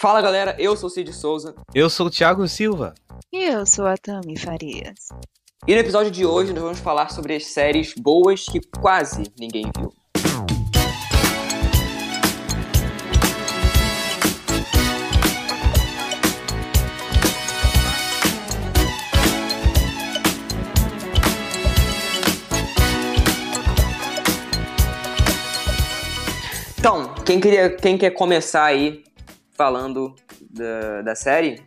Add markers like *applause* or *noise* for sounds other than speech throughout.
Fala galera, eu sou o Cid Souza. Eu sou o Thiago Silva. E eu sou a Tami Farias. E no episódio de hoje nós vamos falar sobre as séries boas que quase ninguém viu. Quem, queria, quem quer começar aí falando da, da série?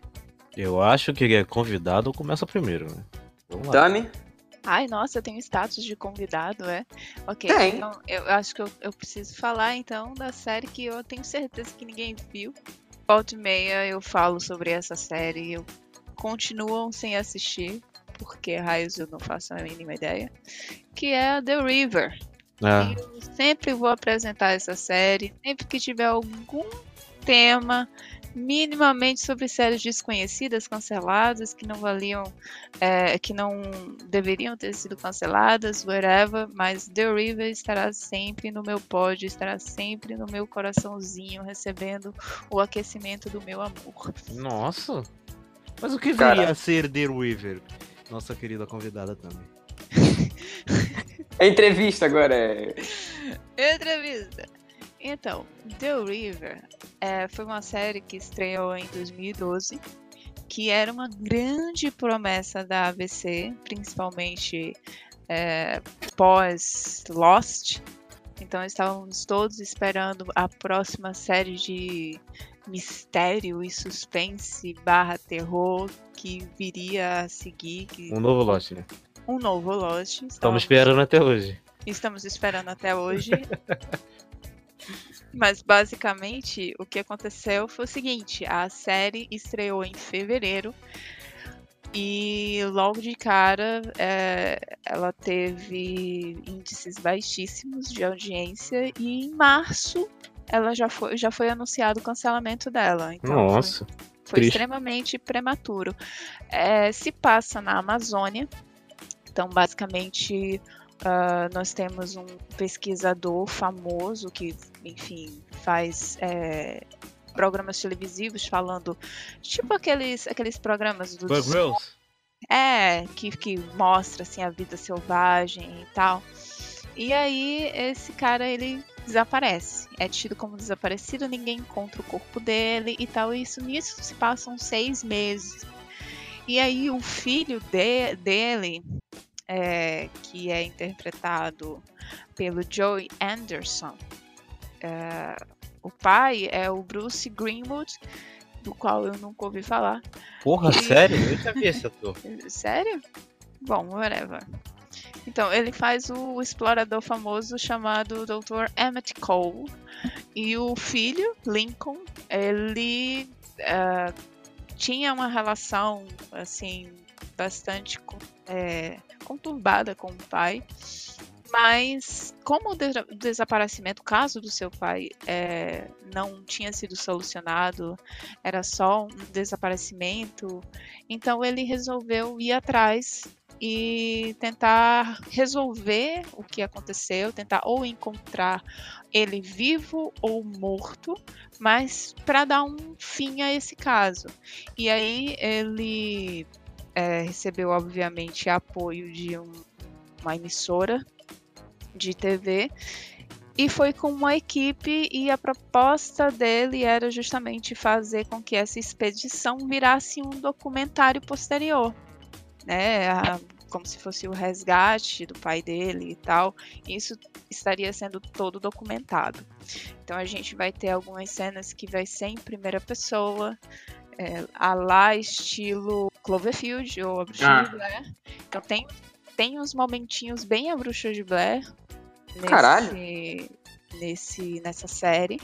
Eu acho que é convidado começa primeiro, né? Vamos lá. Ai, nossa, eu tenho status de convidado, é? Ok, Tem. então eu acho que eu, eu preciso falar então da série que eu tenho certeza que ninguém viu. Volta e meia eu falo sobre essa série e eu continuam sem assistir, porque raios eu não faço a mínima ideia. Que é The River. É. Eu sempre vou apresentar essa série, sempre que tiver algum tema minimamente sobre séries desconhecidas, canceladas, que não valiam, é, que não deveriam ter sido canceladas, whatever, mas The River estará sempre no meu pod, estará sempre no meu coraçãozinho, recebendo o aquecimento do meu amor. Nossa! Mas o que Cara. viria a ser The River? Nossa querida convidada também. *laughs* É entrevista agora. é- Entrevista. Então, The River é, foi uma série que estreou em 2012, que era uma grande promessa da ABC, principalmente é, pós Lost. Então estávamos todos esperando a próxima série de mistério e suspense barra terror que viria a seguir. Que, Um novo lote, né? Um novo Lost. Estamos esperando até hoje. Estamos esperando até hoje. *laughs* Mas basicamente o que aconteceu foi o seguinte: a série estreou em fevereiro e logo de cara é, ela teve índices baixíssimos de audiência e em março ela já foi, já foi anunciado o cancelamento dela. Então foi- Nossa. foi Triste. extremamente prematuro. É, se passa na Amazônia, então basicamente ah, nós temos um pesquisador famoso que, enfim, faz é, programas televisivos falando, tipo aqueles, aqueles programas Bug Girls? é, que, que mostra assim a vida selvagem e tal. E aí esse cara ele desaparece. É tido como desaparecido, ninguém encontra o corpo dele e tal. E isso nisso se passam seis meses. E aí o filho de- dele, é, que é interpretado pelo Joey Anderson, é, o pai é o Bruce Greenwood, do qual eu nunca ouvi falar. Porra, E- sério? Eu já vi esse ator. *laughs* Sério? Bom, whatever. Então, ele faz o explorador famoso chamado Dr. Emmett Cole. E o filho, Lincoln, ele eh, tinha uma relação, assim, bastante eh, conturbada com o pai. Mas, como o desa- o desaparecimento, o caso do seu pai eh, não tinha sido solucionado, era só um desaparecimento, então ele resolveu ir atrás e tentar resolver o que aconteceu, tentar ou encontrar ele vivo ou morto, mas para dar um fim a esse caso. E aí ele é, recebeu, obviamente, apoio de um- uma emissora de TV e foi com uma equipe e a proposta dele era justamente fazer com que essa expedição virasse um documentário posterior, né? A- como se fosse o resgate do pai dele e tal. Isso estaria sendo todo documentado. Então a gente vai ter algumas cenas que vai ser em primeira pessoa, é, a lá estilo Cloverfield ou a Bruxa Ah. de Blair. Então tem, tem uns momentinhos bem a Bruxa de Blair nesse, Caralho. nesse nessa série.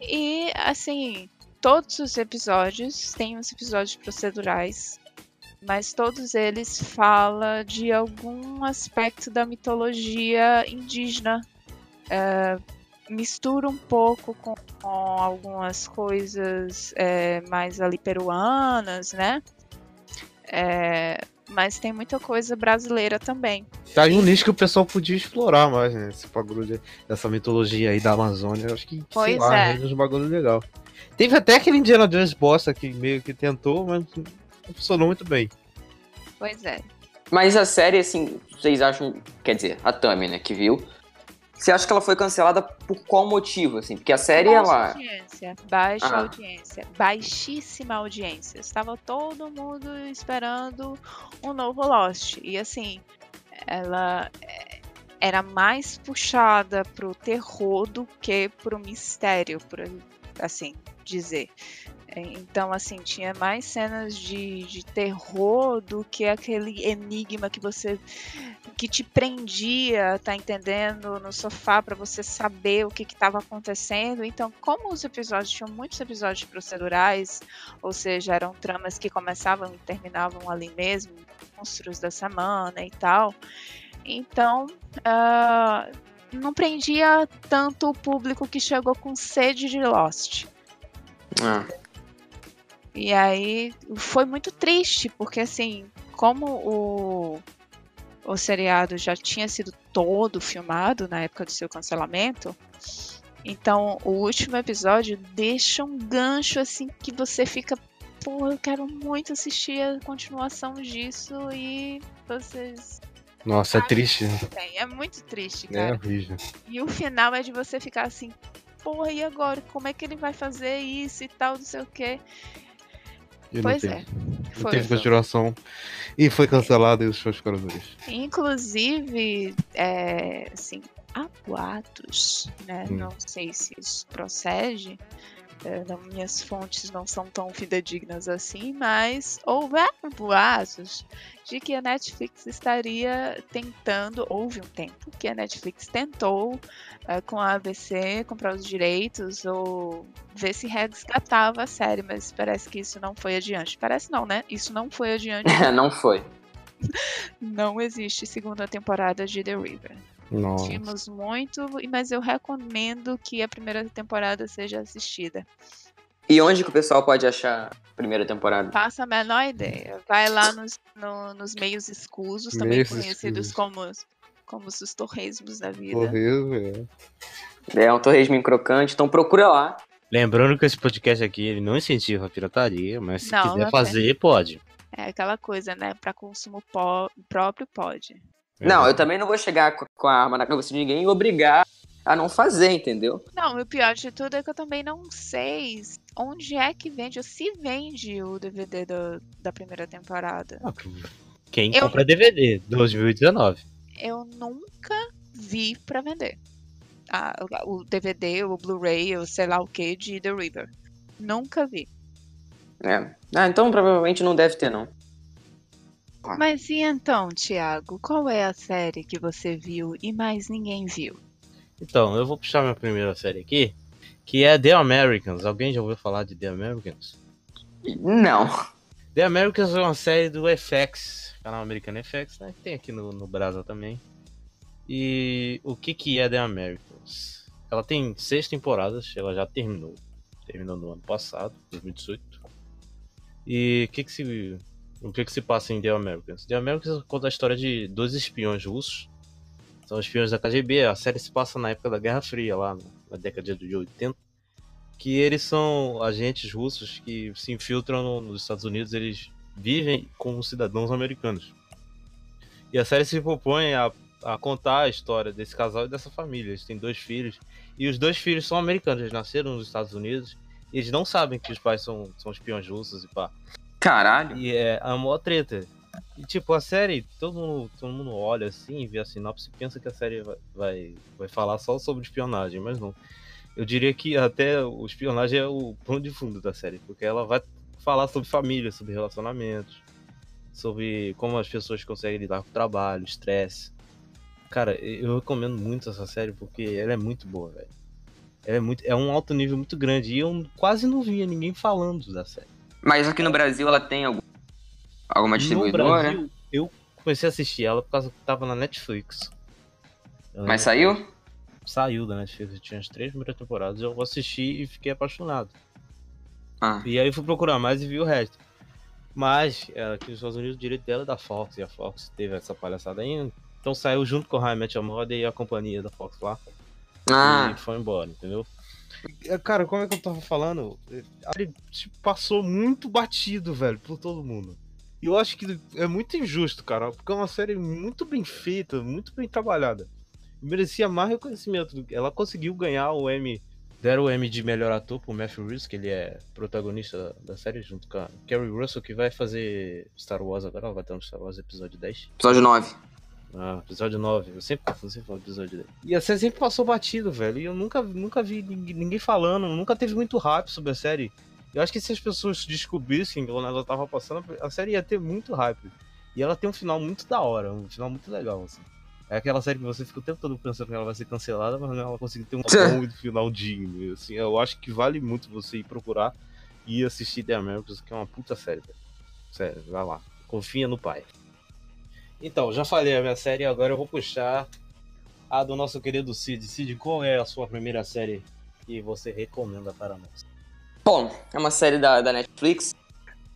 E assim, todos os episódios têm uns episódios procedurais, mas todos eles falam de algum aspecto da mitologia indígena. É, mistura um pouco com, com algumas coisas é, mais ali peruanas, né? É, mas tem muita coisa brasileira também. Tá aí um nicho que o pessoal podia explorar mais, né? Esse bagulho de, dessa mitologia aí da Amazônia. Eu acho que, Pois sei lá, é. uns bagulho legal. Teve até aquele Indiana Jones bosta que meio que tentou, mas não funcionou muito bem. Pois é. Mas a série, assim, vocês acham. Quer dizer, a Tami, né, que viu. Você acha que ela foi cancelada por qual motivo, assim? Porque a série, Baixa ela. audiência, baixa Ah. audiência, baixíssima audiência. Estava todo mundo esperando um novo Lost. E assim, ela é, era mais puxada pro terror do que pro mistério, por assim dizer. É, Então, assim, tinha mais cenas de, de terror do que aquele enigma que você. que te prendia, tá entendendo? No sofá para você saber o que estava acontecendo. Então, como os episódios tinham muitos episódios procedurais, ou seja, eram tramas que começavam e terminavam ali mesmo, monstros da semana e tal. Então, ah, não prendia tanto o público que chegou com sede de Lost. Ah, E aí foi muito triste, porque assim, como o, o seriado já tinha sido todo filmado na época do seu cancelamento, então o último episódio deixa um gancho assim que você fica, pô, eu quero muito assistir a continuação disso e vocês. Nossa, é triste. né? Bem, é muito triste, É cara. horrível. E o final é de você ficar assim, porra, e agora? Como é que ele vai fazer isso e tal, não sei o quê. E não Pois teve, é. Não Foi, teve foi. continuação. E foi cancelado e os shows ficaram duros. Inclusive, é, assim, há boatos, né? Hum. Não sei se isso procede. É, não- minhas fontes não são tão fidedignas assim, mas houveram boatos de que a Netflix estaria tentando, houve um tempo que a Netflix tentou é, com a ABC comprar os direitos ou ver se resgatava a série, mas parece que isso não foi adiante. Parece não, né? Isso não foi *laughs* adiante não foi. não existe segunda temporada de The River. Nossa. Tínhamos muito, mas eu recomendo que a primeira temporada seja assistida. E onde que o pessoal pode achar a primeira temporada? Faça a menor ideia. Vai lá nos, no- nos meios escusos, também Meios conhecidos escusos. como, como os torresmos da vida. Horrível, é. É um torresminho crocante, então procura lá. Lembrando que esse podcast aqui ele não incentiva a pirataria, mas se Não, quiser não fazer, pode. É aquela coisa, né? Para consumo próprio, pode. Não, eu também não vou chegar co- com a arma na cabeça de ninguém e obrigar a não fazer, entendeu? Não, e o pior de tudo é que eu também não sei onde é que vende, ou se vende o DVD do- da primeira temporada. Ah, Quem Eu- compra DVD 2019. eu nunca vi pra vender. Ah, o DVD, o Blu-ray, ou sei lá o que de The River. Nunca vi. É. Ah, então provavelmente não deve ter, não. Ah. Mas e então, Thiago, qual é a série que você viu e mais ninguém viu? Então, eu vou puxar minha primeira série aqui, que é The Americans. Alguém já ouviu falar de The Americans? Não. The Americans é uma série do FX, canal americano FX, né? que Tem aqui no, no Brasil também. E o que que é The Americans? Ela tem seis temporadas, ela já terminou. Terminou no ano passado, 2018. E o que que se o que que se passa em The Americans? The Americans conta a história de dois espiões russos. São espiões da KGB, a série se passa na época da Guerra Fria, lá na década de 80 que eles são agentes russos que se infiltram no- nos Estados Unidos, eles vivem como cidadãos americanos. E a série se propõe a, a contar a história desse casal e dessa família. Eles têm dois filhos, e os dois filhos são americanos, eles nasceram nos Estados Unidos, e eles não sabem que os pais são, são espiões russos e pá. Caralho. E é a maior treta. E tipo, a série, todo mundo, todo mundo olha assim, vê a sinopse e pensa que a série vai, vai, vai falar só sobre espionagem, mas não. Eu diria que até o espionagem é o plano de fundo da série, porque ela vai falar sobre família, sobre relacionamentos, sobre como as pessoas conseguem lidar com o trabalho, estresse. Cara, eu recomendo muito essa série porque ela é muito boa, velho. É, muito, é um alto nível muito grande e eu quase não via ninguém falando da série. Mas aqui no Brasil ela tem algum, alguma No distribuidora? Brasil, eu comecei a assistir ela por causa que tava na Netflix. Eu Mas saiu? Saiu da Netflix, tinha as três primeiras temporadas, eu assisti e fiquei apaixonado. Ah. E aí fui procurar mais e vi o resto. Mas é, aqui nos Estados Unidos o direito dela é da Fox, e a Fox teve essa palhaçada aí. Então saiu junto com o High Your Mother e a companhia da Fox lá. Ah, E foi embora, entendeu? É, Cara, como é que eu tava falando? Ele tipo, passou muito batido, velho, por todo mundo. E eu acho que é muito injusto, cara, porque é uma série muito bem feita, muito bem trabalhada. Merecia mais reconhecimento. Ela conseguiu ganhar o Emmy, deram o Emmy de melhor ator pro Matthew Reeves, que ele é protagonista da, da série, junto com a Kerry Russell, que vai fazer Star Wars agora, ela vai estar no Star Wars episódio 10. episódio 9. Ah, episódio 9. Eu sempre confundo, sempre falo episódio 10. E a série sempre passou batido, velho. E eu nunca, nunca vi ninguém falando, nunca teve muito hype sobre a série. Eu acho que se as pessoas descobrissem quando ela tava passando, a série ia ter muito hype. E ela tem um final muito da hora, um final muito legal, assim. É aquela série que você fica o tempo todo pensando que ela vai ser cancelada, mas ela conseguiu ter um bom final digno. Assim, eu acho que vale muito você ir procurar e assistir The Americans, que é uma puta série, velho. Sério, vai lá. Confia no pai. Então, já falei a minha série, agora eu vou puxar a do nosso querido Cid. Cid, qual é a sua primeira série que você recomenda para nós? Bom, é uma série da, da Netflix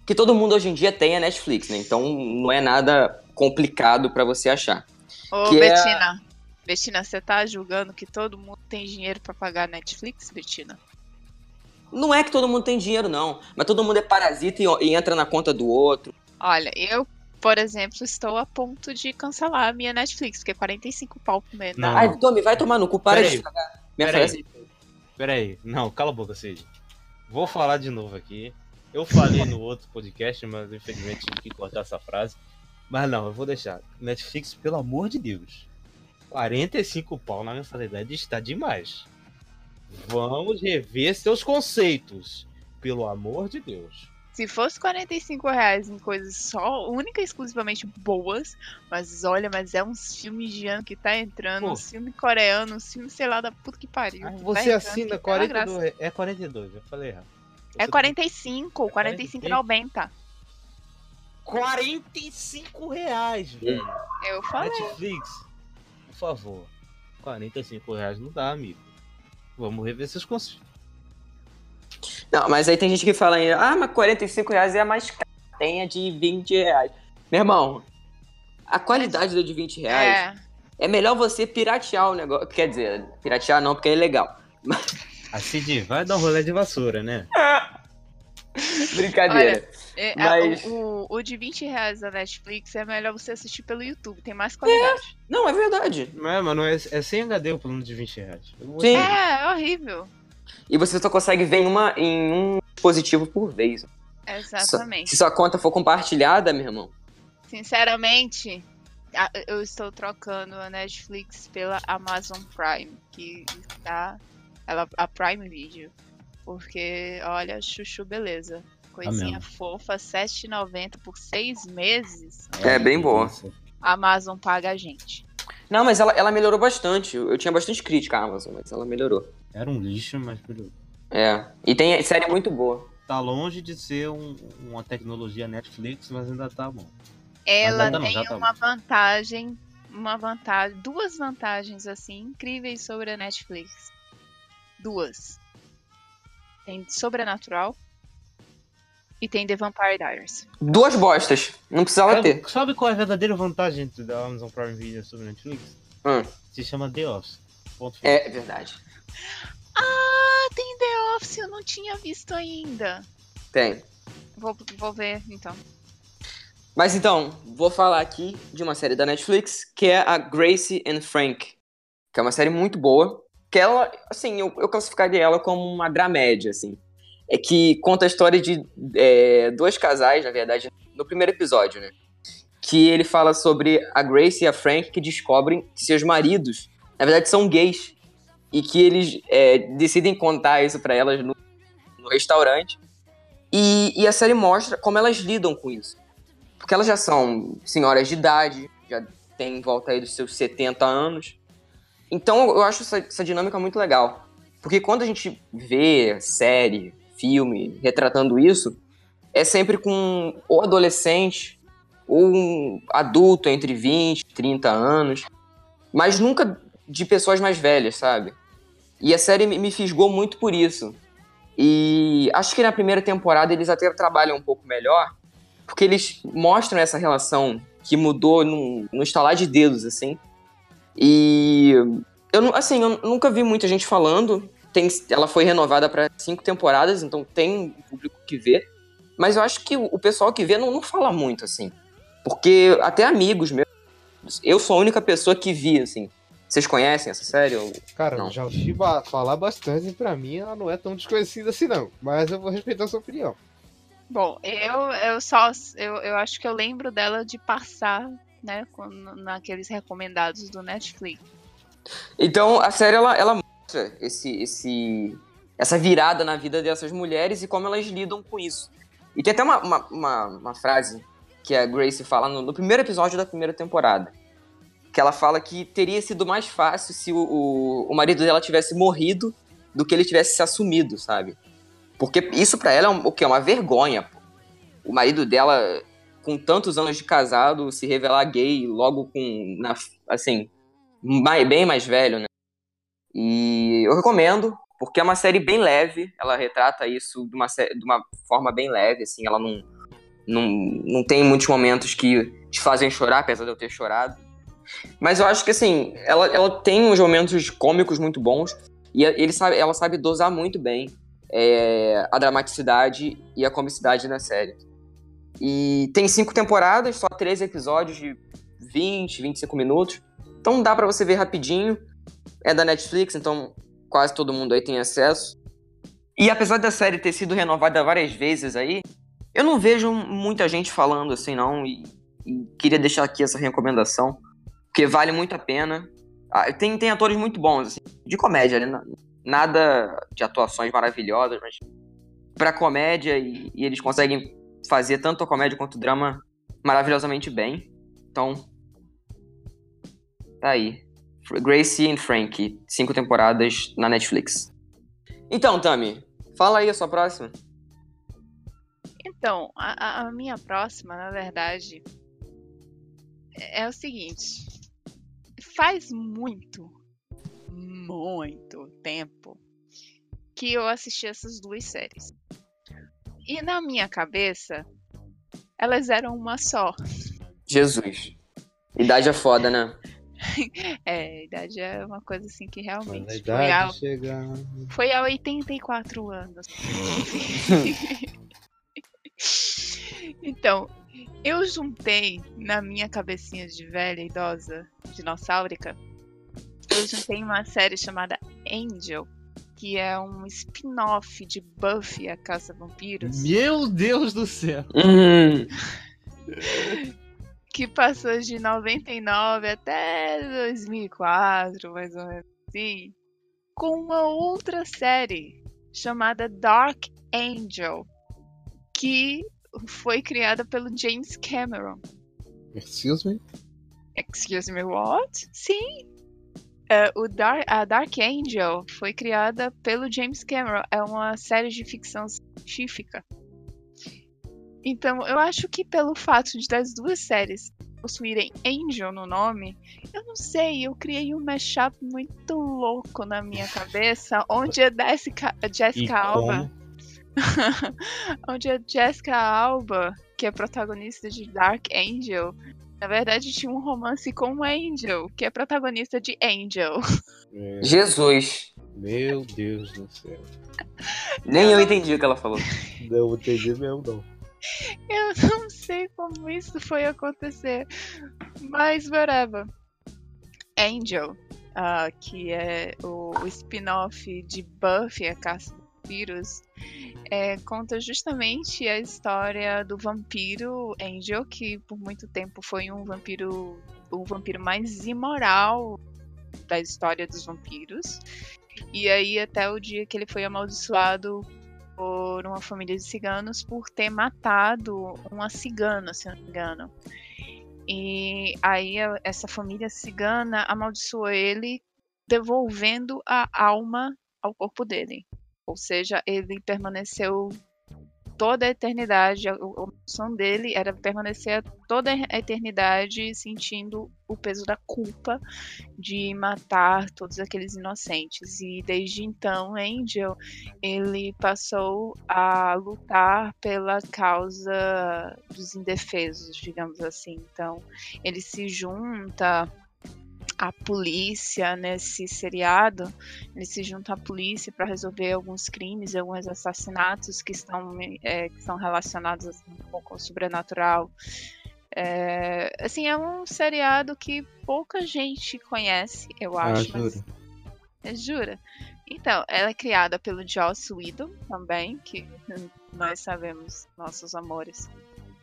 que todo mundo hoje em dia tem a Netflix, né? Então não é nada complicado pra você achar. Ô, Que é- Betina. Betina, você tá julgando que todo mundo tem dinheiro pra pagar Netflix, Betina? Não é que todo mundo tem dinheiro, não. Mas todo mundo é parasita e, e entra na conta do outro. Olha, eu, por exemplo, estou a ponto de cancelar a minha Netflix, porque é 45 pau por mês. Não. Ai, Tommy, vai tomar no cu, para Pera de aí. estragar minha Pera aí. frase. Pera aí, não, cala a boca, Cid. Vou falar de novo aqui. Eu falei no outro podcast, mas infelizmente tive que cortar essa frase. Mas não, eu vou deixar. Netflix, pelo amor de Deus. 45 pau na mensalidade está demais. Vamos rever seus conceitos. Pelo amor de Deus. Se fosse 45 reais em coisas só, única e exclusivamente boas, mas olha, mas é uns filmes de ano que tá entrando, Pô. uns filmes coreanos, uns filmes, sei lá, da puta que pariu. Ah, que Você assina tá na graça. 42. É 42, eu falei errado. É Você- 45, 45,90. 45 reais, velho. Eu falei. Netflix, por favor. 45 reais não dá, amigo. Vamos rever seus conceitos. Não, mas aí tem gente que fala ainda, ah, mas 45 reais é a mais cara. Tem a de 20 reais. Meu irmão, a qualidade do de 20 reais É, é melhor você piratear o negócio. Quer dizer, piratear não, porque é ilegal. *laughs* A Cid vai dar um rolê de vassoura, né? Brincadeira. é, Mas- a- o, o de 20 reais da Netflix é melhor você assistir pelo YouTube, tem mais qualidade. Não, é verdade. Não é, mano, é, é sem HD o plano de 20 reais. Sim. É, é horrível. E você só consegue ver em, uma, em um dispositivo por vez. Exatamente. Se sua conta for compartilhada, meu irmão. Sinceramente, eu estou trocando a Netflix pela Amazon Prime, que está ela, a Prime Video. Porque, olha, chuchu, beleza. Coisinha mesmo. fofa, R$7,90 por seis meses. É, bem boa. A Amazon paga a gente. Não, mas ela, ela melhorou bastante. Eu, eu tinha bastante crítica à Amazon, mas ela melhorou. Era um lixo, mas melhorou. É. E tem série muito boa. Tá longe de ser um- uma tecnologia Netflix, mas ainda tá bom. Ela ainda não, tem tá uma vantagem, uma vantagem, duas vantagens assim incríveis sobre a Netflix. Duas. Tem Sobrenatural e tem The Vampire Diaries. Duas bostas. Não precisava Sabe, ter. sabe qual é a verdadeira vantagem da Amazon Prime Video sobre Netflix? Hum. Se chama The Office. Ponto final. É verdade. Ah, tem The Office, eu não tinha visto ainda. Tem. Vou, vou ver então. Mas então, vou falar aqui de uma série da Netflix que é a Gracie and Frank. Que é uma série muito boa. Que ela, assim, eu, eu classificaria ela como uma dramédia, assim. É que conta a história de é, dois casais, na verdade, no primeiro episódio, né? Que ele fala sobre a Grace e a Frank que descobrem que seus maridos, na verdade, são gays. E que eles é, decidem contar isso pra elas no, no restaurante. E, e a série mostra como elas lidam com isso. Porque elas já são senhoras de idade, já têm em volta aí dos seus 70 anos. Então eu acho essa, essa dinâmica muito legal. Porque quando a gente vê série, filme, retratando isso, é sempre com ou adolescente, ou um adulto entre 20 e 30 anos, mas nunca de pessoas mais velhas, sabe? E a série me fisgou muito por isso. E acho que na primeira temporada eles até trabalham um pouco melhor, porque eles mostram essa relação que mudou no, estalar de dedos, assim. E eu, assim, eu nunca vi muita gente falando. Tem, ela foi renovada para cinco temporadas, então tem público que vê. Mas eu acho que o, pessoal que vê não, não fala muito, assim. Porque até amigos meus. Eu sou a única pessoa que vi, assim. Vocês conhecem essa série? Ou... Cara, não? já ouvi falar bastante e pra mim ela não é tão desconhecida assim, não. Mas eu vou respeitar a sua opinião. Bom, eu, eu só. Eu, eu acho que eu lembro dela de passar, né? naqueles recomendados do Netflix. Então, a série, ela, ela mostra esse, esse, essa virada na vida dessas mulheres e como elas lidam com isso. E tem até uma, uma, uma, uma frase que a Grace fala no, no, primeiro episódio da primeira temporada. Que ela fala que teria sido mais fácil se o, o, o marido dela tivesse morrido do que ele tivesse se assumido, sabe? Porque isso para ela é um, o que? É uma vergonha. Pô. O marido dela, com tantos anos de casado, se revelar gay logo com. Na, assim, mais, bem mais velho, né? E eu recomendo, porque é uma série bem leve. Ela retrata isso de uma, de uma forma bem leve, assim. Ela não, não, não tem muitos momentos que te fazem chorar, apesar de eu ter chorado. Mas eu acho que, assim, ela, ela tem uns momentos cômicos muito bons. E ele sabe, ela sabe dosar muito bem é, a dramaticidade e a comicidade na série. E tem cinco temporadas, só 13 episódios de 20, 25 minutos. Então dá para você ver rapidinho. É da Netflix, então quase todo mundo aí tem acesso. E apesar da série ter sido renovada várias vezes aí, eu não vejo muita gente falando assim não. E, e queria deixar aqui essa recomendação, vale muito a pena. Ah, tem, tem atores muito bons, assim, de comédia, né? nada de atuações maravilhosas, mas pra comédia e, e, eles conseguem fazer tanto a comédia quanto o drama maravilhosamente bem. Então, tá aí. Gracie and Frank, cinco temporadas na Netflix. Então, Tami, fala aí a sua próxima. Então, a, a minha próxima, na verdade, é, é o seguinte. Faz muito, muito tempo que eu assisti essas duas séries. E na minha cabeça, elas eram uma só. Jesus. Idade é foda, né? *laughs* é, idade é uma coisa assim que realmente foi há, chega... foi há 84 anos. *laughs* *laughs* então, eu juntei na minha cabecinha de velha, idosa, dinossaurica, eu juntei uma série chamada Angel, que é um spin-off de Buffy, a Caça Vampiros. Meu Deus do céu! Uhum. *laughs* que passou de 99 até 2004, mais ou menos assim, com uma outra série chamada Dark Angel, que foi criada pelo James Cameron. Excuse me? Excuse me, what? Sim, Uh, o Dark, a Dark Angel foi criada pelo James Cameron. É uma série de ficção científica. Então, eu acho que pelo fato de das duas séries possuírem Angel no nome, eu não sei, eu criei um mashup muito louco na minha cabeça, onde a Jessica, a Jessica Alba. *laughs* onde a Jessica Alba, que é protagonista de Dark Angel, na verdade, tinha um romance com o Angel, que é protagonista de Angel. É. Jesus. Meu Deus do céu. Nem eu, eu entendi o que ela falou. *laughs* Não entendi mesmo, não. Eu não sei como isso foi acontecer. Mas, whatever. Angel, uh, que é o, o spin-off de Buffy, a Caça vampiros, é, conta justamente a história do vampiro Angel, que por muito tempo foi um vampiro, o vampiro mais imoral da história dos vampiros. E aí até o dia que ele foi amaldiçoado por uma família de ciganos por ter matado uma cigana, se não me engano. E aí essa família cigana amaldiçoou ele, devolvendo a alma ao corpo dele. Ou seja, ele permaneceu toda a eternidade. A, missão dele era permanecer toda a eternidade sentindo o peso da culpa de matar todos aqueles inocentes. E desde então, Angel, ele passou a lutar pela causa dos indefesos, digamos assim. Então, ele se junta a polícia nesse seriado, ele se junta à polícia para resolver alguns crimes, alguns assassinatos que estão, é, que estão relacionados assim, um pouco ao sobrenatural. É, assim, é um seriado que pouca gente conhece, eu Ah, acho. mas- juro. É, jura? Então, ela é criada pelo Joss Whedon também, que *laughs* nós sabemos, nossos amores,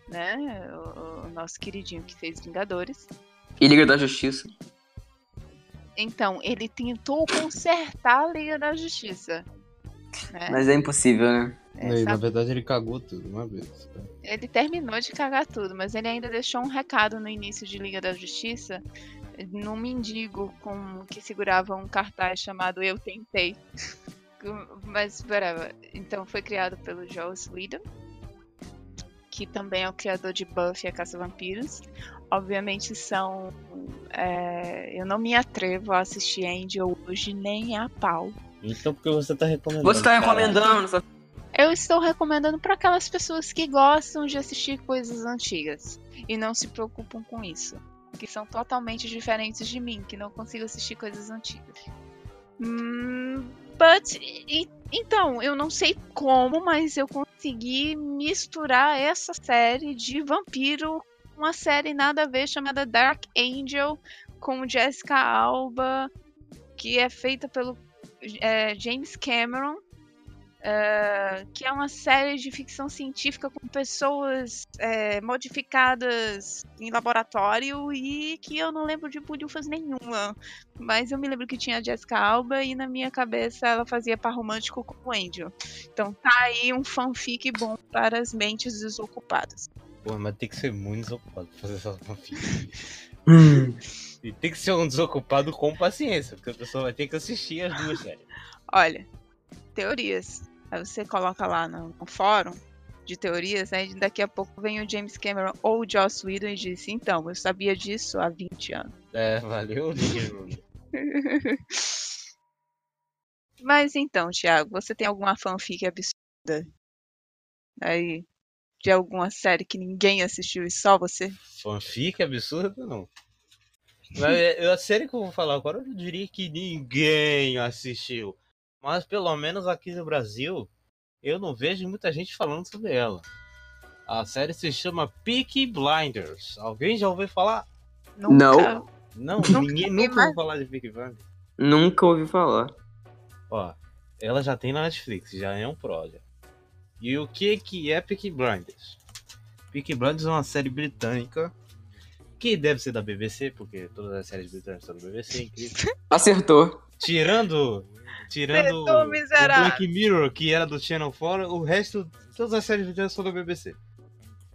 né? O, o nosso queridinho que fez Vingadores. E Liga da Justiça. Então, ele tentou consertar a Liga da Justiça. né? Mas é impossível, né? É, Não, e, na verdade ele cagou tudo uma vez. Ele terminou de cagar tudo, mas ele ainda deixou um recado no início de Liga da Justiça num mendigo com que segurava um cartaz chamado Eu Tentei. *laughs* mas, whatever. Então foi criado pelo Joss Whedon, que também é o criador de Buffy e a Caça Vampiros. Obviamente são. é, eu não me atrevo a assistir Angel hoje nem a pau. Então por que você tá recomendando? Você tá recomendando. só- Eu estou recomendando para aquelas pessoas que gostam de assistir coisas antigas e não se preocupam com isso, que são totalmente diferentes de mim, que não consigo assistir coisas antigas. Hum, but e- então, eu não sei como, mas eu consegui misturar essa série de vampiro uma série nada a ver chamada Dark Angel com Jessica Alba, que é feita pelo é, James Cameron é, que é uma série de ficção científica com pessoas é, modificadas em laboratório e que eu não lembro de bulhufas nenhuma. Mas eu me lembro que tinha a Jessica Alba e na minha cabeça ela fazia par romântico com o Angel. Então tá aí um fanfic bom para as mentes desocupadas. Pô, mas tem que ser muito desocupado pra fazer essa fanfic. *laughs* E tem que ser um desocupado com paciência, porque a pessoa vai ter que assistir as duas séries. Olha, teorias. Aí você coloca lá no, no fórum de teorias, aí daqui a pouco vem o James Cameron ou o Joss Whedon e disse, então, eu sabia disso há 20 anos. É, valeu. *laughs* Mas então, Thiago, você tem alguma fanfic absurda aí de alguma série que ninguém assistiu e só você? Fanfic absurda, não. Mas é- a série que eu vou falar agora, eu diria que ninguém assistiu. Mas pelo menos aqui no Brasil, eu não vejo muita gente falando sobre ela. A série se chama Peaky Blinders. Alguém já ouviu falar? Nunca. Não, Nunca ninguém nunca ouviu falar de Peaky Blinders. Nunca ouvi falar. Ó, ela já tem na Netflix, já é um já. E o que que é Peaky Blinders? Peaky Blinders é uma série britânica que deve ser da BBC, porque todas as séries britânicas são da BBC, incrível. *laughs* Acertou. Tirando tirando Acertou, o. Black Mirror, que era do Channel 4, o resto, todas as séries britânicas são da BBC.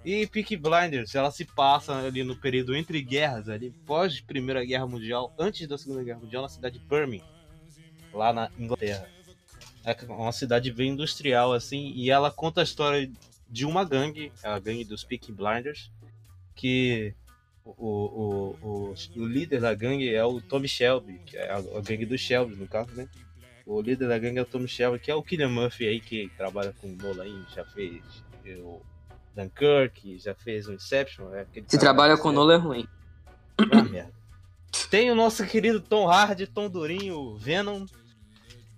E Peaky Blinders, ela se passa ali no período entre guerras, ali pós Primeira Guerra Mundial, antes da Segunda Guerra Mundial, na cidade de Birmingham, lá na Inglaterra. É uma cidade bem industrial, assim, e ela conta a história de uma gangue, a gangue dos Peaky Blinders, que o, o, o, o líder da gangue é o Tommy Shelby, que é a, a gangue dos Shelby, no caso, né? O líder da gangue é o Tommy Shelby, que é o Killian Murphy aí, que trabalha com o Nolan, já fez o Dunkirk, já fez o Inception. É, Se cara trabalha com série. Nolan é ruim. Ah, merda. Tem o nosso querido Tom Hardy, Tom Durinho, o Venom.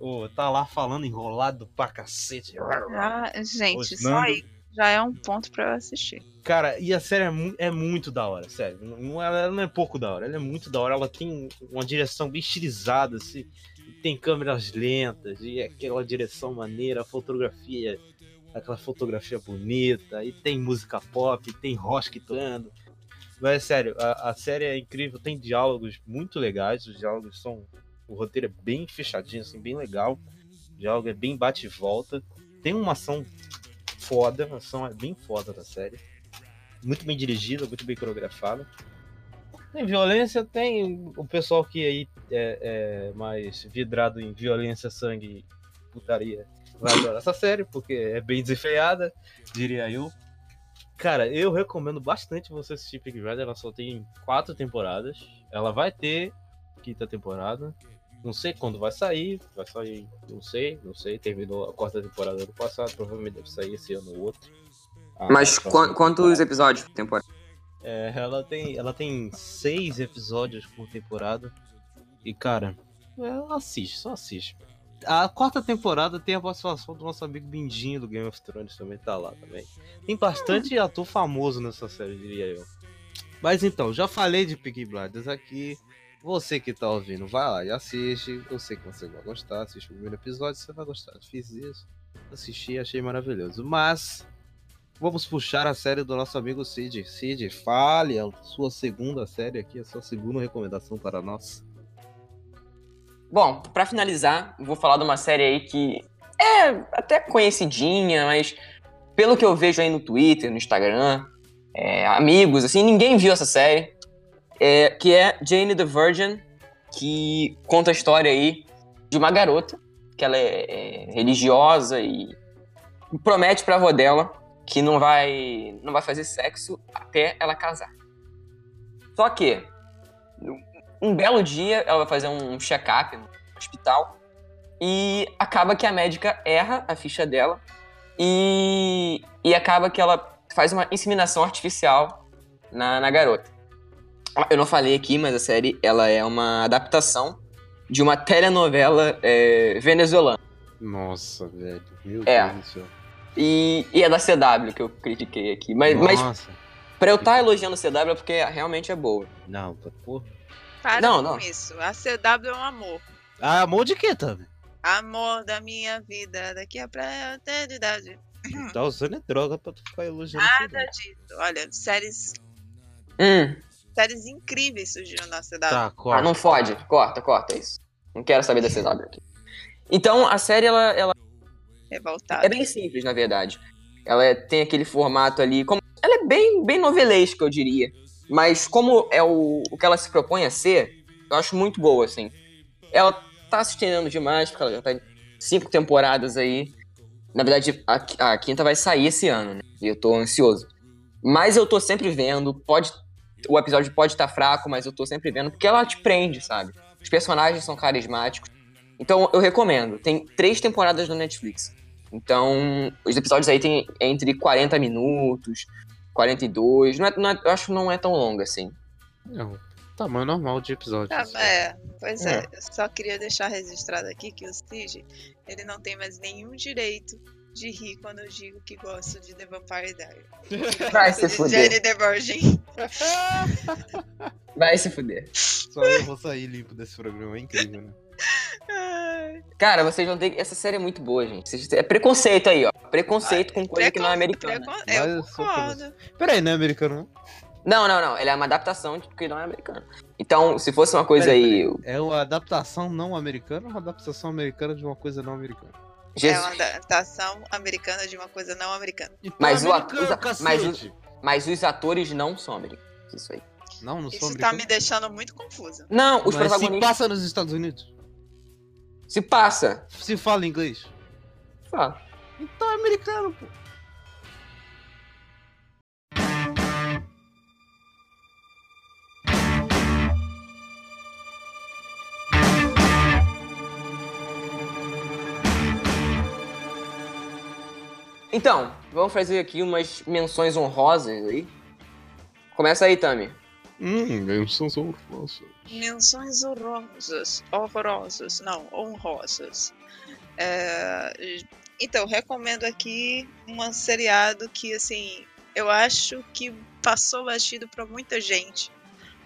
O, tá lá falando enrolado pra cacete. Ah, gente, Os só aí já é um ponto pra eu assistir. Cara, e a série é, mu- é muito da hora, sério. Não, ela, não é pouco da hora, ela é muito da hora. Ela tem uma direção bem estilizada, assim. Tem câmeras lentas, e aquela direção maneira, a fotografia, aquela fotografia bonita, e tem música pop, tem Rosk tocando. Mas é sério, a, a série é incrível, tem diálogos muito legais, os diálogos são. O roteiro é bem fechadinho, assim, bem legal. O diálogo é bem bate e volta. Tem uma ação foda, a ação é bem foda da série muito bem dirigida, muito bem coreografada. Tem violência, tem o pessoal que aí é, é mais vidrado em violência, sangue, putaria. vai adorar essa série, porque é bem desenfreada, diria eu. Cara, eu recomendo bastante você assistir Peaky Blinders. Ela só tem quatro temporadas. Ela vai ter quinta temporada. Não sei quando vai sair. Vai sair, não sei, não sei. Terminou a quarta temporada do passado. Provavelmente deve sair esse ano ou outro. A Mas quantos temporada. episódios por temporada? É, ela tem, ela tem seis episódios por temporada. E, cara, ela assiste, só assiste. A quarta temporada tem a participação do nosso amigo Bindinho do Game of Thrones também, tá lá também. Tem bastante ator famoso nessa série, diria eu. Mas então, já falei de Peaky Blinders aqui. Você que tá ouvindo, vai lá e assiste. Eu sei que você vai gostar. Assiste o primeiro episódio, você vai gostar. Fiz isso, assisti, achei maravilhoso. Mas Vamos puxar a série do nosso amigo Cid. Cid, fale a sua segunda série aqui, a sua segunda recomendação para nós. Bom, pra finalizar, vou falar de uma série aí que é até conhecidinha, mas pelo que eu vejo aí no Twitter, no Instagram, é, amigos, assim, ninguém viu essa série. É, que é Jane the Virgin, que conta a história aí de uma garota, que ela é, é religiosa e promete pra avó dela que não vai, não vai fazer sexo até ela casar. Só que, um belo dia, ela vai fazer um check-up no hospital e acaba que a médica erra a ficha dela e, e acaba que ela faz uma inseminação artificial na, na garota. Ah, Eu não falei aqui, mas a série ela é uma adaptação de uma telenovela é, venezuelana. Nossa, velho. Meu É. Deus do céu. E, e é da CW que eu critiquei aqui. Mas, mas Nossa. pra eu estar elogiando a CW é porque realmente é boa. Não, tá porra. Para Não, com não. isso. A CW é um amor. Ah, amor de quê, Tami? Amor da minha vida, daqui a pra eternidade. Tá usando é droga pra tu ficar elogiando Nada disso. Olha, séries, Hum, séries incríveis surgiram na CW. Tá, ah, corta. não fode. Corta, corta isso. Não quero saber da *laughs* CW aqui. Então, a série, ela, ela Revoltada. é bem simples, na verdade. Ela é- tem aquele formato ali. Como, ela é bem, bem novelesca, eu diria. Mas como é o, o que ela se propõe a ser, eu acho muito boa, assim. Ela tá se estendendo demais, porque ela já tá em cinco temporadas aí. Na verdade, a, a quinta vai sair esse ano, né? E eu tô ansioso. Mas eu tô sempre vendo, pode. O episódio pode estar fraco, mas eu tô sempre vendo, porque ela te prende, sabe? Os personagens são carismáticos. Então eu recomendo. Tem três temporadas no Netflix. Então, os episódios aí tem entre 40 minutos, 42. Não é, não é- eu acho que não é tão longo assim. Não, tamanho normal de episódio. Tá, é, pois é. É. Eu só queria deixar registrado aqui que o Steve, ele não tem mais nenhum direito de rir quando eu digo que gosto de The Vampire Diaries. Vai se de fuder. Jane the Virgin. *laughs* Vai se fuder. Só eu vou sair limpo desse programa, é incrível, né? Cara, vocês vão ter que. Essa série é muito boa, gente. É preconceito aí, ó. Preconceito com coisa que não é americana. precon- Eu concordo. Peraí, não é americano, não? Não, não, não. Ela é uma adaptação de que não é americana. Então, se fosse uma coisa Peraí, aí. É uma adaptação não americana ou uma adaptação americana de uma coisa não americana? É Jesus. uma adaptação americana de uma coisa não americana. Então Mas é o ator- mas o-. Mas os atores não são americanos. Isso aí. Não, não Isso tá me deixando muito confusa. Não, os Mas se protagonistas. passa nos Estados Unidos? Se passa. Se fala inglês? Fala. Então é americano, pô. Então, vamos fazer aqui umas menções honrosas aí. Começa aí, Tami. Hum, menções horrorosas. Menções horrorosas. Horrorosas, não, honrosas. É, então, recomendo aqui um seriado que, assim, eu acho que passou batido para muita gente.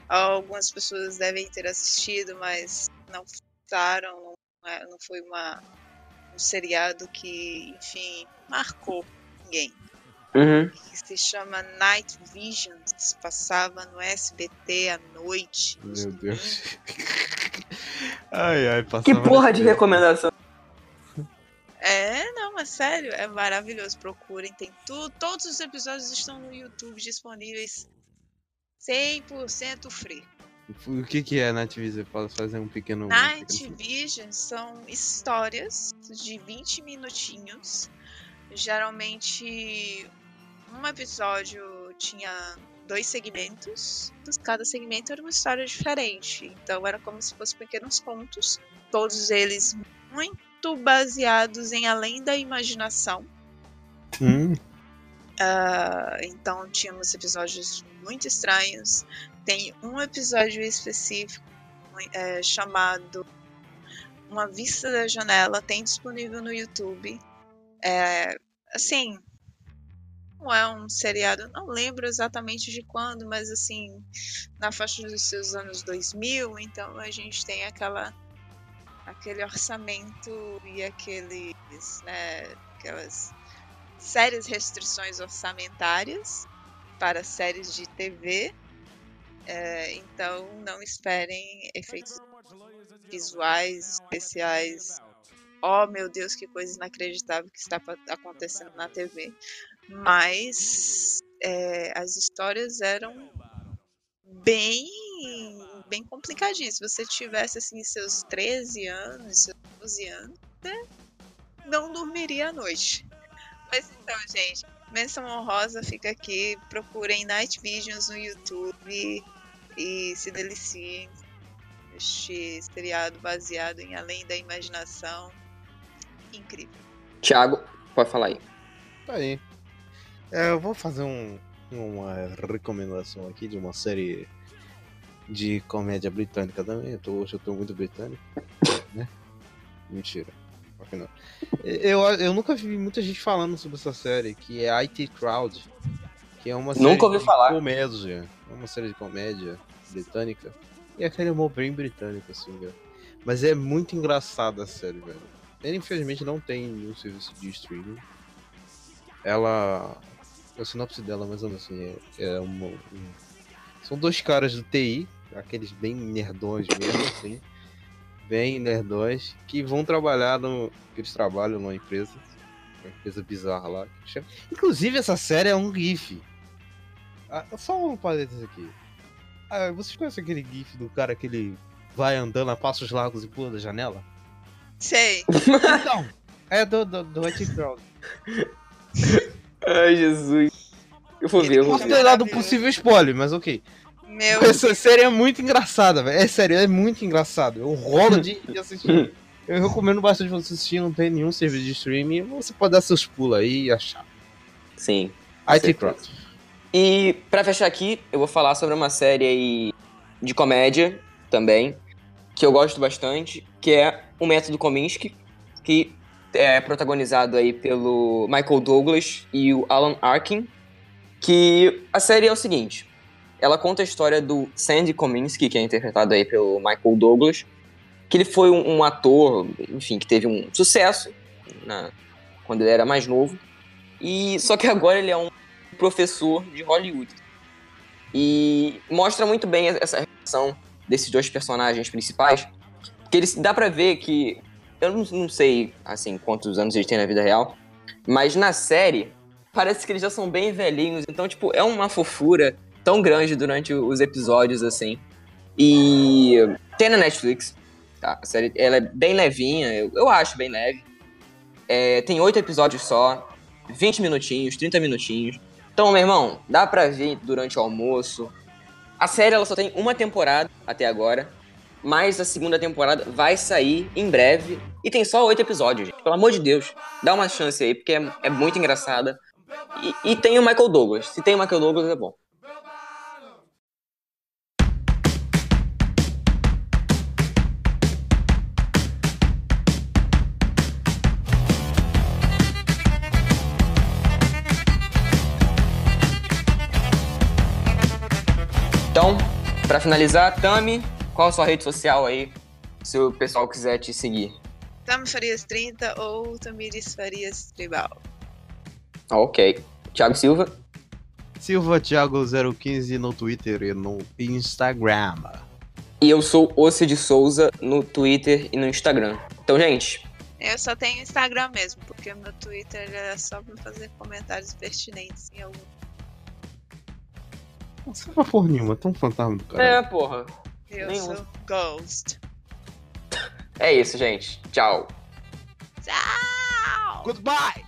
Algumas pessoas devem ter assistido, mas não gostaram. Não, é- não foi uma, um seriado que, enfim, marcou ninguém. Uhum. Que se chama Night Visions. Passava no SBT à noite. Meu Deus. *laughs* ai, ai, passava Que porra de recomendação. É, não, é sério, é maravilhoso. Procurem, tem tudo. Todos os episódios estão no YouTube disponíveis 100% free. O que, que é Nightvision? Posso fazer um pequeno. um Night pequeno- Vision são histórias de 20 minutinhos. Geralmente, um episódio tinha dois segmentos. Cada segmento era uma história diferente. Então, era como se fossem pequenos contos. Todos eles muito baseados em além da imaginação. Hum, Ah, então tínhamos episódios muito estranhos. Tem um episódio específico é, chamado Uma Vista da Janela, tem disponível no YouTube. É, assim, não é um seriado, não lembro exatamente de quando, mas assim, na faixa dos seus anos 2000, então a gente tem aquela aquele orçamento e aqueles, né, aquelas sérias restrições orçamentárias para séries de TV. É, então não esperem efeitos visuais especiais. Oh meu Deus, que coisa inacreditável que está acontecendo na TV. Mas é, as histórias eram bem bem complicadinhas. Se você tivesse assim seus 13 anos, seus 12 anos, né, não dormiria à noite. Mas então, gente, menção honrosa fica aqui. Procurem Night Visions no YouTube e se deliciem. Este seriado baseado em Além da Imaginação. Incrível. Thiago, pode falar aí. tá aí. É, eu vou fazer um, uma recomendação aqui de uma série de comédia britânica também. Eu tô, hoje eu tô muito britânico, *laughs* né? Mentira. Eu, eu nunca vi muita gente falando sobre essa série, que é IT Crowd. Que é uma série Nunca ouvi de falar. comédia. Uma série de comédia britânica. E aquele humor bem britânico, assim, velho. Mas é muito engraçada a série, velho. Ela infelizmente não tem nenhum serviço de streaming. Ela. A sinopse dela, mais ou menos assim, é, é uma, um- São dois caras do TI, aqueles bem nerdões mesmo, assim. Bem nerdões, que vão trabalhar no. que eles trabalham numa empresa. Uma empresa bizarra lá. Inclusive, essa série é um GIF. Ah, só um parênteses aqui. Ah, vocês conhecem aquele GIF do cara que ele vai andando a passos largos e pula da janela? Sei. Então, é do, do, do IT Crowd. *laughs* Ai, Jesus. Eu vou ver, eu vou Posso ver. possível spoiler, mas ok. Meu Essa série é muito engraçada, velho. É sério, é muito engraçado. Eu rolo de, de assistir. *laughs* Eu recomendo bastante você assistir, não tem nenhum serviço de streaming. Você pode dar seus pulos aí e achar. Sim. IT. Crowd. E pra fechar aqui, eu vou falar sobre uma série de comédia também, que eu gosto bastante, que é O Método Kominsky, que é protagonizado aí pelo Michael Douglas e o Alan Arkin, que a série é o seguinte, ela conta a história do Sandy Kominsky, que é interpretado aí pelo Michael Douglas, que ele foi um, um ator, enfim, que teve um sucesso na- quando ele era mais novo, e só que agora ele é um professor de Hollywood. E mostra muito bem essa relação desses dois personagens principais, porque eles dá pra ver que eu não, não sei assim quantos anos eles têm na vida real, mas na série parece que eles já são bem velhinhos, então tipo, é uma fofura tão grande durante os episódios assim. E tem na Netflix, tá? A série ela é bem levinha, eu, eu acho bem leve. É, tem oito episódios só, 20 minutinhos, 30 minutinhos. Então, meu irmão, dá pra ver durante o almoço. A série ela só tem uma temporada até agora, mas a segunda temporada vai sair em breve e tem só oito episódios, gente. Pelo amor de Deus, dá uma chance aí, porque é, é muito engraçada. E, e tem o Michael Douglas. Se tem o Michael Douglas, é bom. Pra finalizar, Tami, qual a sua rede social aí, se o pessoal quiser te seguir? Tami Farias 30 ou Tamiris Farias Tribal. Ok. Thiago Silva? Silva Thiago 015 no Twitter e no Instagram. E eu sou Oce de Souza no Twitter e no Instagram. Então, gente, Eu só tenho Instagram mesmo, porque o meu Twitter é só pra fazer comentários pertinentes em algum. Não serve pra porra nenhuma, é tão fantasma do cara. é, porra. Eu Nenhum. sou Ghost. É isso, gente. Tchau. Tchau! Goodbye!